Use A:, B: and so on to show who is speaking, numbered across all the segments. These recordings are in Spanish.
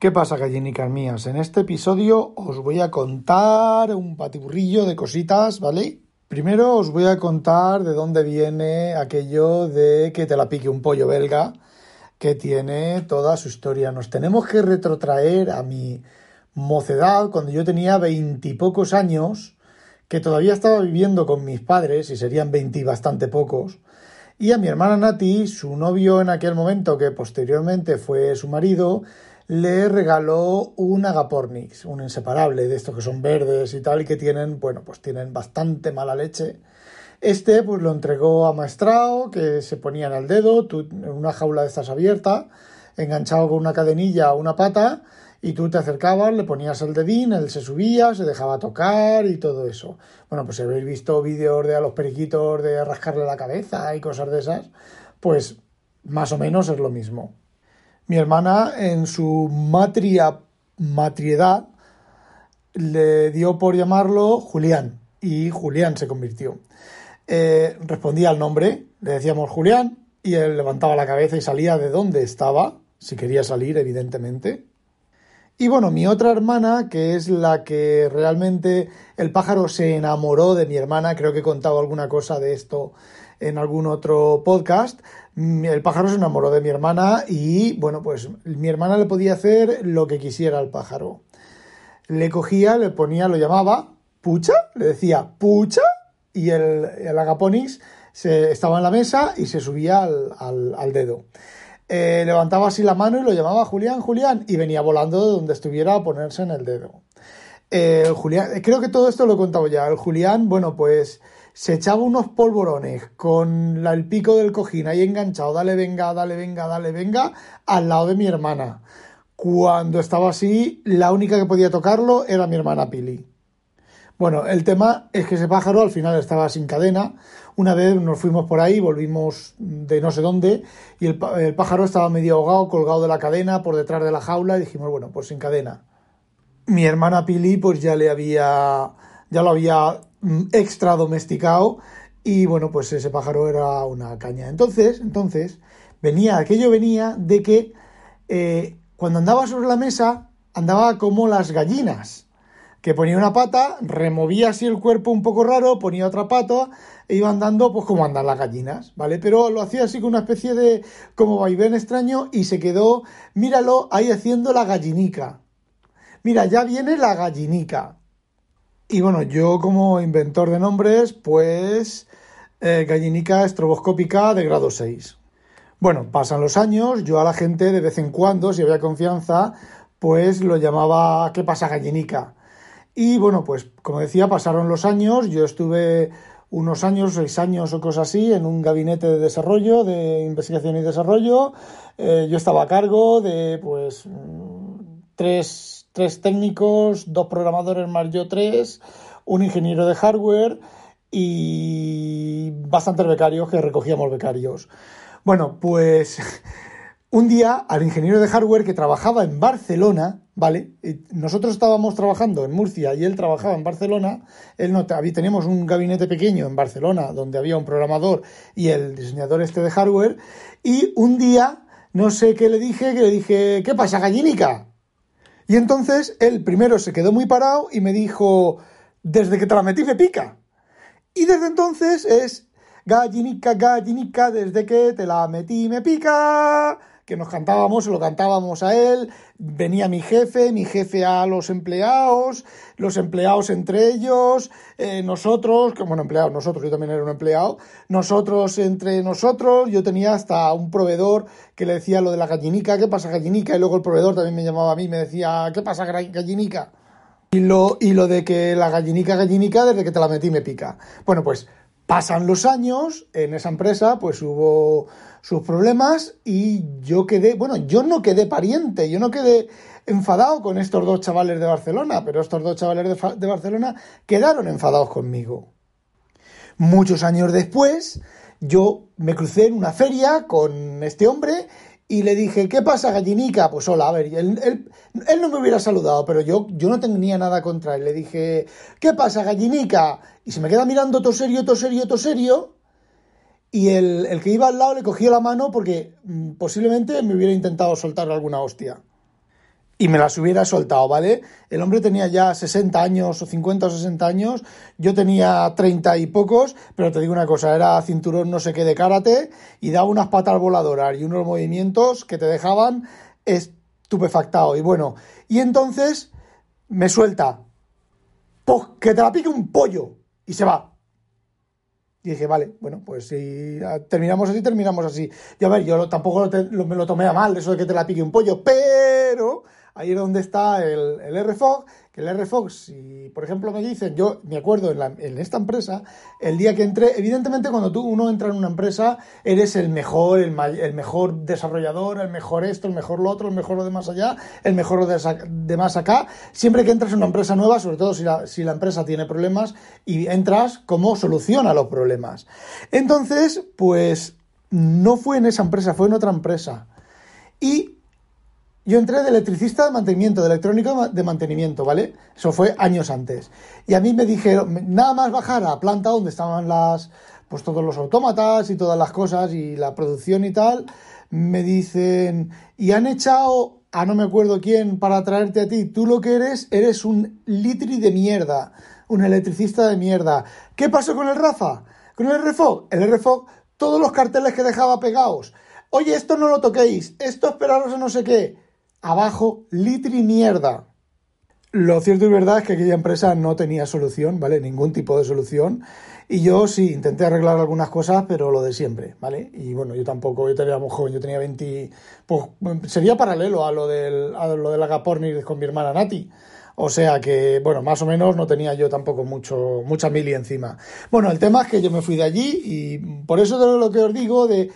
A: ¿Qué pasa, gallinicas mías? En este episodio os voy a contar un patiburrillo de cositas, ¿vale? Primero os voy a contar de dónde viene aquello de que te la pique un pollo belga, que tiene toda su historia. Nos tenemos que retrotraer a mi mocedad, cuando yo tenía veintipocos años, que todavía estaba viviendo con mis padres, y serían veinti bastante pocos, y a mi hermana Nati, su novio en aquel momento, que posteriormente fue su marido, le regaló un Agapornix, un inseparable de estos que son verdes y tal, y que tienen, bueno, pues tienen bastante mala leche. Este, pues lo entregó a Maestrao, que se ponía en el dedo, en una jaula de estas abierta, enganchado con una cadenilla a una pata, y tú te acercabas, le ponías el dedín, él se subía, se dejaba tocar y todo eso. Bueno, pues si habéis visto vídeos de a los periquitos de rascarle la cabeza y cosas de esas, pues más o menos es lo mismo. Mi hermana, en su matriedad, le dio por llamarlo Julián y Julián se convirtió. Eh, respondía al nombre, le decíamos Julián y él levantaba la cabeza y salía de donde estaba, si quería salir, evidentemente. Y bueno, mi otra hermana, que es la que realmente el pájaro se enamoró de mi hermana, creo que he contado alguna cosa de esto en algún otro podcast, mm, el pájaro se enamoró de mi hermana y bueno, pues mi hermana le podía hacer lo que quisiera al pájaro. Le cogía, le ponía, lo llamaba pucha, le decía pucha y el, el agaponix se, estaba en la mesa y se subía al, dedo. Eh, levantaba así la mano y lo llamaba Julián, Julián, y venía volando de donde estuviera a ponerse en el dedo. Eh, Julián, creo que todo esto lo he contado ya. El Julián, bueno, pues se echaba unos polvorones con el pico del cojín ahí enganchado, dale venga, dale venga, dale venga, al lado de mi hermana. Cuando estaba así, la única que podía tocarlo era mi hermana Pili. Bueno, el tema es que ese pájaro al final estaba sin cadena. Una vez nos fuimos por ahí, volvimos de no sé dónde, y el, el pájaro estaba medio ahogado, colgado de la cadena, por detrás de la jaula, y dijimos, bueno, pues sin cadena. Mi hermana Pili, pues ya le había, ya lo había extra domesticado y bueno, pues ese pájaro era una caña. Entonces, entonces, venía, aquello venía de que eh, cuando andaba sobre la mesa andaba como las gallinas, que ponía una pata, removía así el cuerpo un poco raro, ponía otra pata e iba andando pues como andan las gallinas, ¿vale? Pero lo hacía así con una especie de como vaivén extraño y se quedó, míralo, ahí haciendo la gallinica. Mira, ya viene la gallinica. Y bueno, yo como inventor de nombres, pues eh, gallinica estroboscópica de grado 6. Bueno, pasan los años, yo a la gente de vez en cuando, si había confianza, pues lo llamaba ¿qué pasa gallinica? Y bueno, pues como decía, pasaron los años, yo estuve unos años, seis años o cosas así, en un gabinete de desarrollo, de investigación y desarrollo. Eh, yo estaba a cargo de pues tres tres técnicos, dos programadores más yo tres, un ingeniero de hardware y bastantes becarios que recogíamos becarios. Bueno, pues un día al ingeniero de hardware que trabajaba en Barcelona, ¿vale? Nosotros estábamos trabajando en Murcia y él trabajaba en Barcelona. Él no teníamos un gabinete pequeño en Barcelona donde había un programador y el diseñador este de hardware. Y un día, no sé qué le dije, que le dije, ¿qué pasa, gallinica? Y entonces él primero se quedó muy parado y me dijo, desde que te la metí me pica. Y desde entonces es gallinica, gallinica, desde que te la metí me pica que nos cantábamos, lo cantábamos a él, venía mi jefe, mi jefe a los empleados, los empleados entre ellos, eh, nosotros, que bueno, empleados, nosotros, yo también era un empleado, nosotros entre nosotros, yo tenía hasta un proveedor que le decía lo de la gallinica, ¿qué pasa gallinica? Y luego el proveedor también me llamaba a mí, me decía, ¿qué pasa gallinica? Y lo, y lo de que la gallinica, gallinica, desde que te la metí me pica. Bueno, pues pasan los años, en esa empresa pues hubo sus problemas y yo quedé, bueno, yo no quedé pariente, yo no quedé enfadado con estos dos chavales de Barcelona, pero estos dos chavales de, de Barcelona quedaron enfadados conmigo. Muchos años después, yo me crucé en una feria con este hombre y le dije, ¿qué pasa, gallinica? Pues hola, a ver, él, él, él, no me hubiera saludado, pero yo, yo no tenía nada contra él. Le dije, ¿qué pasa, gallinica? Y se me queda mirando todo serio, todo serio, todo serio. Y el, que iba al lado le cogió la mano porque mm, posiblemente me hubiera intentado soltar alguna hostia. y me las hubiera soltado, ¿vale? El hombre tenía ya 60 años o 50 o 60 años, yo tenía 30 y pocos, pero te digo una cosa, era cinturón no sé qué de karate y daba unas patas voladoras y unos movimientos que te dejaban estupefactado. Y bueno, y entonces me suelta, pues que te la pique un pollo y se va. Y dije, vale, bueno, pues si terminamos así, terminamos así. Y a ver, yo tampoco me lo tomé a mal, eso de que te la pique un pollo, pero ahí es donde está el, el RFOG, que el RFOG, si por ejemplo me dicen, yo me acuerdo en, esta empresa, el día que entré, evidentemente cuando tú uno entra en una empresa, eres el mejor, el, el mejor desarrollador, el mejor esto, el mejor lo otro, el mejor lo de más allá, el mejor lo de, más acá. Siempre que entras en una empresa nueva, sobre todo si la, si la empresa tiene problemas, y entras como soluciona los problemas. Entonces, pues no fue en esa empresa, fue en otra empresa. Y yo entré de electricista de mantenimiento, de electrónico de mantenimiento, ¿vale? Eso fue años antes. Y a mí me dijeron, nada más bajar a la planta donde estaban las, pues todos los autómatas y todas las cosas y la producción y tal, me dicen, y han echado a no me acuerdo quién para traerte a ti, tú lo que eres, eres un litri de mierda, un electricista de mierda. ¿Qué pasó con el Rafa? Con el RFOG. El RFOG, todos los carteles que dejaba pegados. Oye, esto no lo toquéis, esto esperaros a no sé qué abajo, litri mierda. Lo cierto y verdad es que aquella empresa no tenía solución, ¿vale? Ningún tipo de solución. Y yo sí, intenté arreglar algunas cosas, pero lo de siempre, ¿vale? Y bueno, yo tampoco, yo tenía muy joven, yo tenía 20... Pues sería paralelo a lo del, a lo del Agapornir con mi hermana Nati. O sea que, bueno, más o menos no tenía yo tampoco mucho, mucha mili encima. Bueno, el tema es que yo me fui de allí y por eso de lo que os digo de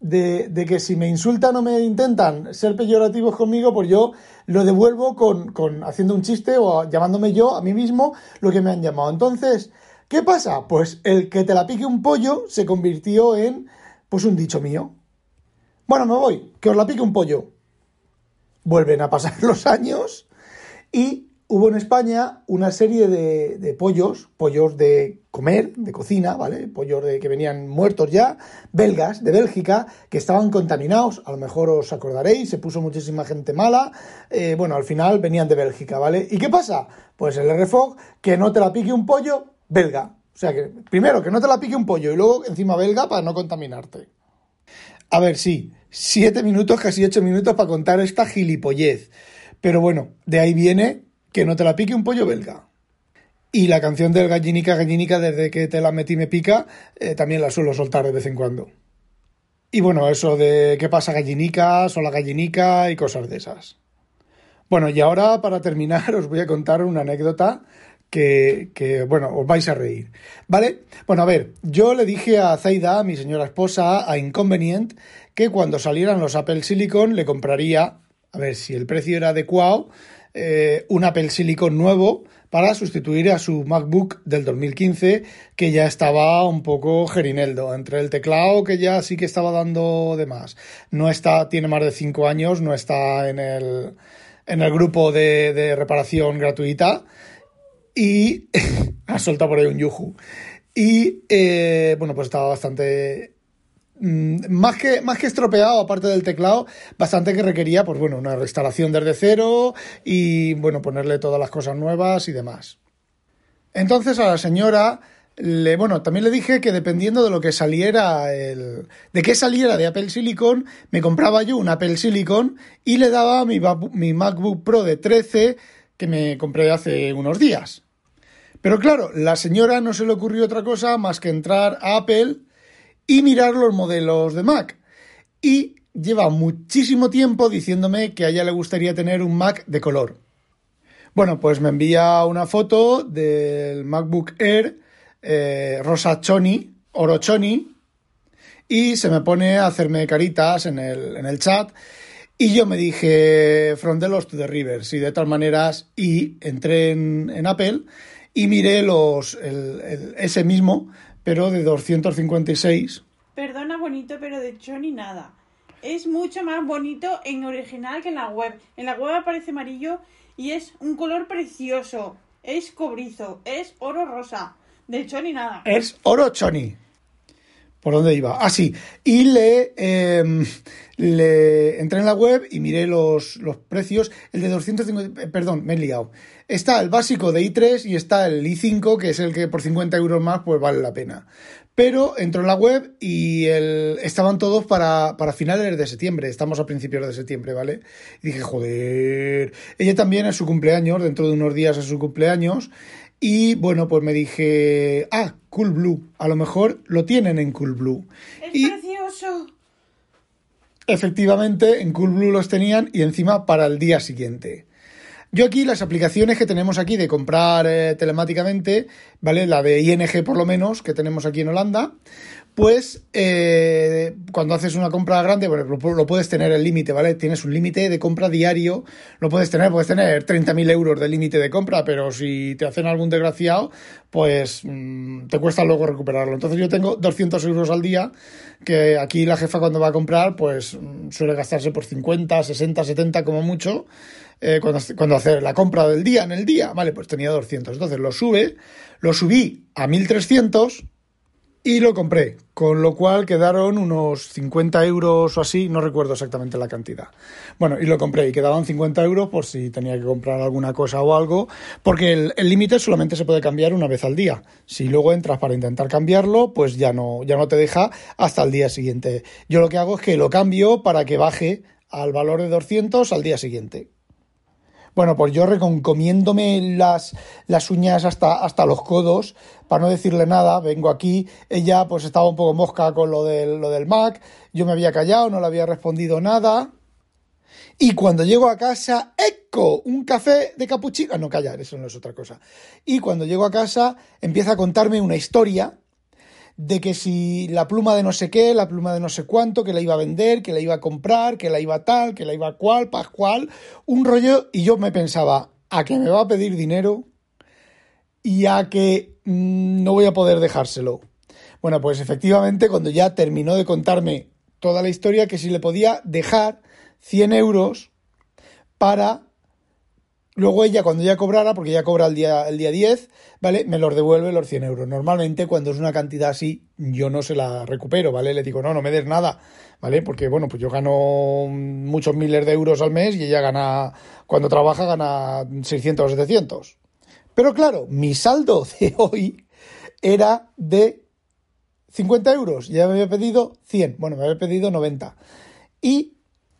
A: de, que si me insultan o me intentan ser peyorativos conmigo, pues yo lo devuelvo con, con, haciendo un chiste o llamándome yo a mí mismo lo que me han llamado. Entonces, ¿qué pasa? Pues el que te la pique un pollo se convirtió en pues un dicho mío. Bueno, me voy, que os la pique un pollo. Vuelven a pasar los años y hubo en España una serie de, pollos, pollos de comer, de cocina, ¿vale? Pollos de, que venían muertos ya, belgas, de Bélgica, que estaban contaminados, a lo mejor os acordaréis, se puso muchísima gente mala, eh, bueno, al final venían de Bélgica, ¿vale? ¿Y qué pasa? Pues el RFOG, que no te la pique un pollo belga. O sea que, primero, que no te la pique un pollo y luego encima belga para no contaminarte. A ver, sí, siete minutos, casi ocho minutos para contar esta gilipollez. Pero bueno, de ahí viene que no te la pique un pollo belga. Y la canción del gallinica gallinica, desde que te la metí me pica, eh, también la suelo soltar de vez en cuando. Y bueno, eso de qué pasa gallinica, sola gallinica y cosas de esas. Bueno, y ahora para terminar os voy a contar una anécdota que, que, bueno, os vais a reír. ¿Vale? Bueno, a ver, yo le dije a Zaida, mi señora esposa, a Inconvenient, que cuando salieran los Apple Silicon le compraría, a ver si el precio era adecuado, eh, un Apple Silicon nuevo para sustituir a su MacBook del 2015 que ya estaba un poco gerineldo entre el teclado que ya sí que estaba dando de más. No está tiene más de 5 años no está en el en el grupo de, reparación gratuita y ha soltado por ahí un yuju y eh, bueno pues estaba bastante más que, más que estropeado, aparte del teclado, bastante que requería, pues bueno, una restauración desde cero y, bueno, ponerle todas las cosas nuevas y demás. Entonces a la señora, le, bueno, también le dije que dependiendo de lo que saliera, el, de qué saliera de Apple Silicon, me compraba yo un Apple Silicon y le daba mi, mi MacBook Pro de 13 que me compré hace unos días. Pero claro, la señora no se le ocurrió otra cosa más que entrar a Apple y mirar los modelos de Mac. Y lleva muchísimo tiempo diciéndome que a ella le gustaría tener un Mac de color. Bueno, pues me envía una foto del MacBook Air eh, rosa choni, oro choni, y se me pone a hacerme caritas en el, en el chat. Y yo me dije, from the to the rivers, y de todas maneras, y entré en, Apple y miré los, ese mismo pero de 256.
B: Perdona, bonito, pero de hecho ni nada. Es mucho más bonito en original que en la web. En la web aparece amarillo y es un color precioso. Es cobrizo, es oro rosa. De hecho ni nada.
A: Es oro choni. ¿Por dónde iba? Ah, sí. Y le, em, le entré en la web y miré los, los precios. El de 250, eh, perdón, me he liado. Está el básico de i3 y está el i5, que es el que por 50 euros más pues vale la pena. Pero entró en la web y el, estaban todos para, para finales de septiembre. Estamos a principios de septiembre, ¿vale? Y dije, joder. Ella también es su cumpleaños, dentro de unos días es su cumpleaños. Y bueno, pues me dije, ah, Cool Blue, a lo mejor lo tienen en Cool Blue.
B: Es
A: y
B: precioso.
A: efectivamente en Cool Blue los tenían y encima para el día siguiente. Yo aquí las aplicaciones que tenemos aquí de comprar eh, telemáticamente, ¿vale? La de ING por lo menos, que tenemos aquí en Holanda, pues eh, cuando haces una compra grande, bueno, lo, lo puedes tener el límite, ¿vale? Tienes un límite de compra diario, lo puedes tener, puedes tener 30.000 euros de límite de compra, pero si te hacen algún desgraciado, pues mm, te cuesta luego recuperarlo. Entonces yo tengo 200 euros al día, que aquí la jefa cuando va a comprar, pues mm, suele gastarse por 50, 60, 70 como mucho, eh, cuando, cuando hace la compra del día, en el día, vale, pues tenía 200. Entonces lo sube, lo subí a 1300 y lo compré, con lo cual quedaron unos 50 euros o así, no recuerdo exactamente la cantidad. Bueno, y lo compré y quedaban 50 euros por si tenía que comprar alguna cosa o algo, porque el límite solamente se puede cambiar una vez al día. Si luego entras para intentar cambiarlo, pues ya no, ya no te deja hasta el día siguiente. Yo lo que hago es que lo cambio para que baje al valor de 200 al día siguiente. Bueno, pues yo recomiéndome las, las uñas hasta, hasta los codos, para no decirle nada, vengo aquí, ella pues estaba un poco mosca con lo del, lo del Mac, yo me había callado, no le había respondido nada, y cuando llego a casa, ¡eco! Un café de capuchino. Ah, no, callar, eso no es otra cosa. Y cuando llego a casa, empieza a contarme una historia de que si la pluma de no sé qué, la pluma de no sé cuánto, que la iba a vender, que la iba a comprar, que la iba tal, que la iba cual, pascual, un rollo, y yo me pensaba, a que me va a pedir dinero y a que mm, no voy a poder dejárselo. Bueno, pues efectivamente, cuando ya terminó de contarme toda la historia, que si le podía dejar 100 euros para luego ella, cuando ya cobrara, porque ya cobra el día, el día 10, ¿vale? Me los devuelve los 100 euros. Normalmente, cuando es una cantidad así, yo no se la recupero, ¿vale? Le digo, no, no me des nada, ¿vale? Porque, bueno, pues yo gano muchos miles de euros al mes y ella gana, cuando trabaja, gana 600 o 700. Pero claro, mi saldo de hoy era de 50 euros. Ya me había pedido 100. Bueno, me había pedido 90. Y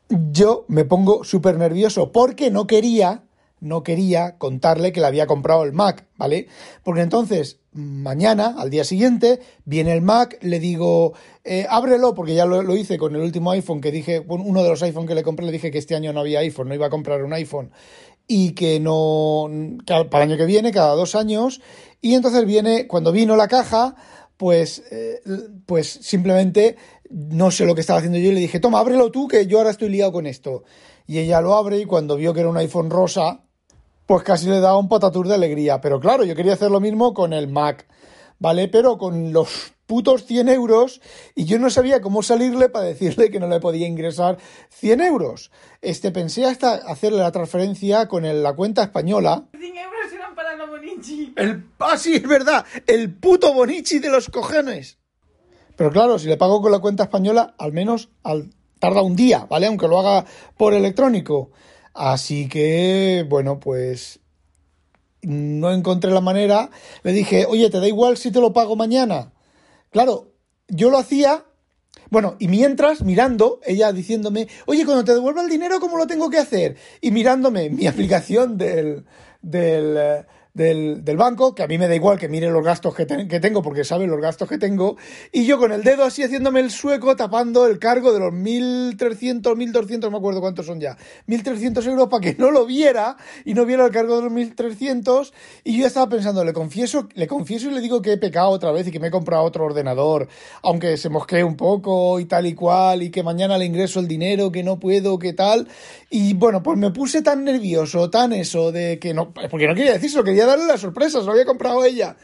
A: yo me pongo súper nervioso porque no quería, no quería contarle que le había comprado el Mac, ¿vale? Porque entonces, mañana, al día siguiente, viene el Mac, le digo, eh, ábrelo, porque ya lo, lo, hice con el último iPhone que dije, uno de los iPhone que le compré, le dije que este año no había iPhone, no iba a comprar un iPhone. Y que no, para el año que viene, cada dos años. Y entonces viene, cuando vino la caja, pues, eh, pues simplemente no sé lo que estaba haciendo yo y le dije, toma, ábrelo tú, que yo ahora estoy liado con esto. Y ella lo abre y cuando vio que era un iPhone rosa, pues casi le daba un patatur de alegría. Pero claro, yo quería hacer lo mismo con el Mac, ¿vale? Pero con los putos 100 euros y yo no sabía cómo salirle para decirle que no le podía ingresar 100 euros. Este, pensé hasta hacerle la transferencia con el- la cuenta española.
B: 100 euros eran para la Bonichi.
A: El, ah, sí, es verdad, el puto Bonichi de los cojones. Pero claro, si le pago con la cuenta española, al menos al, tarda un día, ¿vale? Aunque lo haga por electrónico. Así que, bueno, pues no encontré la manera. Le dije, oye, ¿te da igual si te lo pago mañana? Claro, yo lo hacía. Bueno, y mientras, mirando, ella diciéndome, oye, cuando te devuelva el dinero, ¿cómo lo tengo que hacer? Y mirándome mi aplicación del, del, del, del banco, que a mí me da igual que mire los gastos que, ten- que tengo, porque sabe los gastos que tengo, y yo con el dedo así haciéndome el sueco, tapando el cargo de los 1.300, 1.200, no me acuerdo cuántos son ya, 1.300 euros para que no lo viera y no viera el cargo de los 1.300, y yo estaba pensando, le confieso, le confieso y le digo que he pecado otra vez y que me he comprado otro ordenador, aunque se mosquee un poco y tal y cual, y que mañana le ingreso el dinero, que no puedo, que tal, y bueno, pues me puse tan nervioso, tan eso, de que no, porque no quería decírselo, quería la sorpresa, se lo había comprado ella.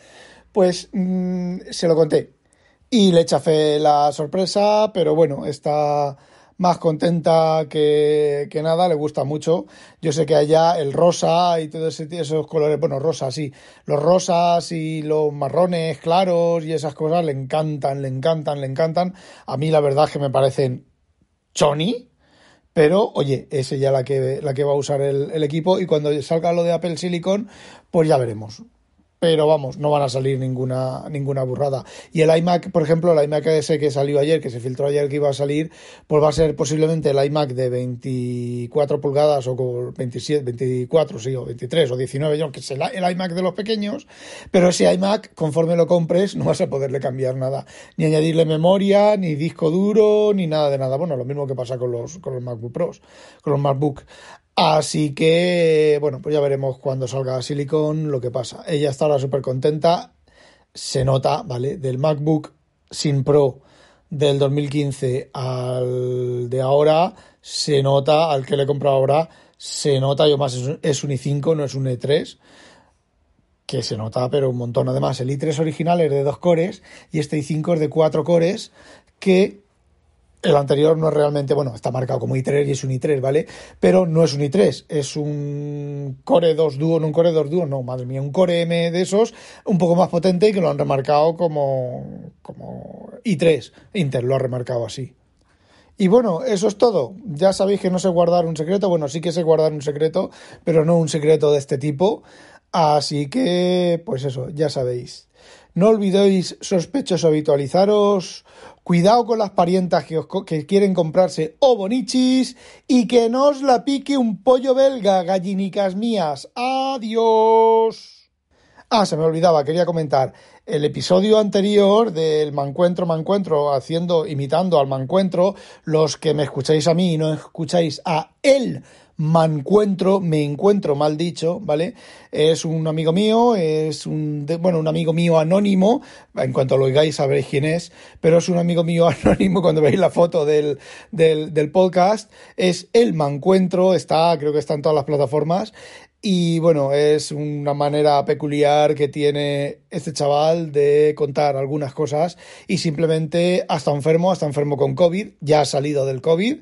A: Pues mm, se lo conté. Y le chafé la sorpresa, pero bueno, está más contenta que, que, nada, le gusta mucho. Yo sé que allá el rosa y todos esos colores, bueno, rosa, sí, los rosas y los marrones claros y esas cosas le encantan, le encantan, le encantan. A mí la verdad es que me parecen choni, pero oye, es ella la que, la que va a usar el, el equipo y cuando salga lo de Apple Silicon, pues ya veremos pero vamos, no van a salir ninguna, ninguna burrada. Y el iMac, por ejemplo, el iMac ese que salió ayer, que se filtró ayer que iba a salir, pues va a ser posiblemente el iMac de 24 pulgadas o 27, 24, sí, o 23 o 19, yo, que es el, iMac de los pequeños, pero ese iMac, conforme lo compres, no vas a poderle cambiar nada, ni añadirle memoria, ni disco duro, ni nada de nada. Bueno, lo mismo que pasa con los, con los MacBook Pros, con los MacBook. Así que, bueno, pues ya veremos cuando salga Silicon lo que pasa. Ella está ahora súper contenta. Se nota, ¿vale? Del MacBook sin Pro del 2015 al de ahora, se nota, al que le he comprado ahora, se nota, yo más es un i5, no es un e3, que se nota, pero un montón. Además, el i3 original es de dos cores y este i5 es de cuatro cores, que el anterior no es realmente, bueno, está marcado como i3 y es un i3, ¿vale? Pero no es un i3, es un Core 2 Duo, no un Core 2 Duo, no, madre mía, un Core M de esos, un poco más potente y que lo han remarcado como, como i3. Inter lo ha remarcado así. Y bueno, eso es todo. Ya sabéis que no sé guardar un secreto. Bueno, sí que sé guardar un secreto, pero no un secreto de este tipo. Así que, pues eso, ya sabéis. No olvidéis, sospechosos, habitualizaros. Cuidado con las parientas que, que quieren comprarse o bonichis y que no os la pique un pollo belga, gallinicas mías. Adiós. Ah, se me olvidaba, quería comentar. El episodio anterior del Mancuentro Mancuentro, haciendo, imitando al Mancuentro, los que me escucháis a mí y no escucháis a él mancuentro, me encuentro mal dicho, ¿vale? Es un amigo mío, es un, bueno, un amigo mío anónimo, en cuanto lo oigáis sabréis quién es, pero es un amigo mío anónimo cuando veis la foto del, del, podcast, es el mancuentro, está, creo que está en todas las plataformas, y bueno, es una manera peculiar que tiene este chaval de contar algunas cosas y simplemente hasta enfermo, hasta enfermo con COVID, ya ha salido del COVID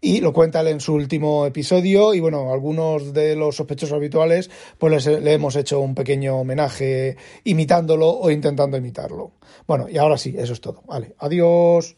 A: y lo cuenta él en su último episodio y bueno, algunos de los sospechosos habituales pues le hemos hecho un pequeño homenaje imitándolo o intentando imitarlo. Bueno, y ahora sí, eso es todo. Vale, adiós.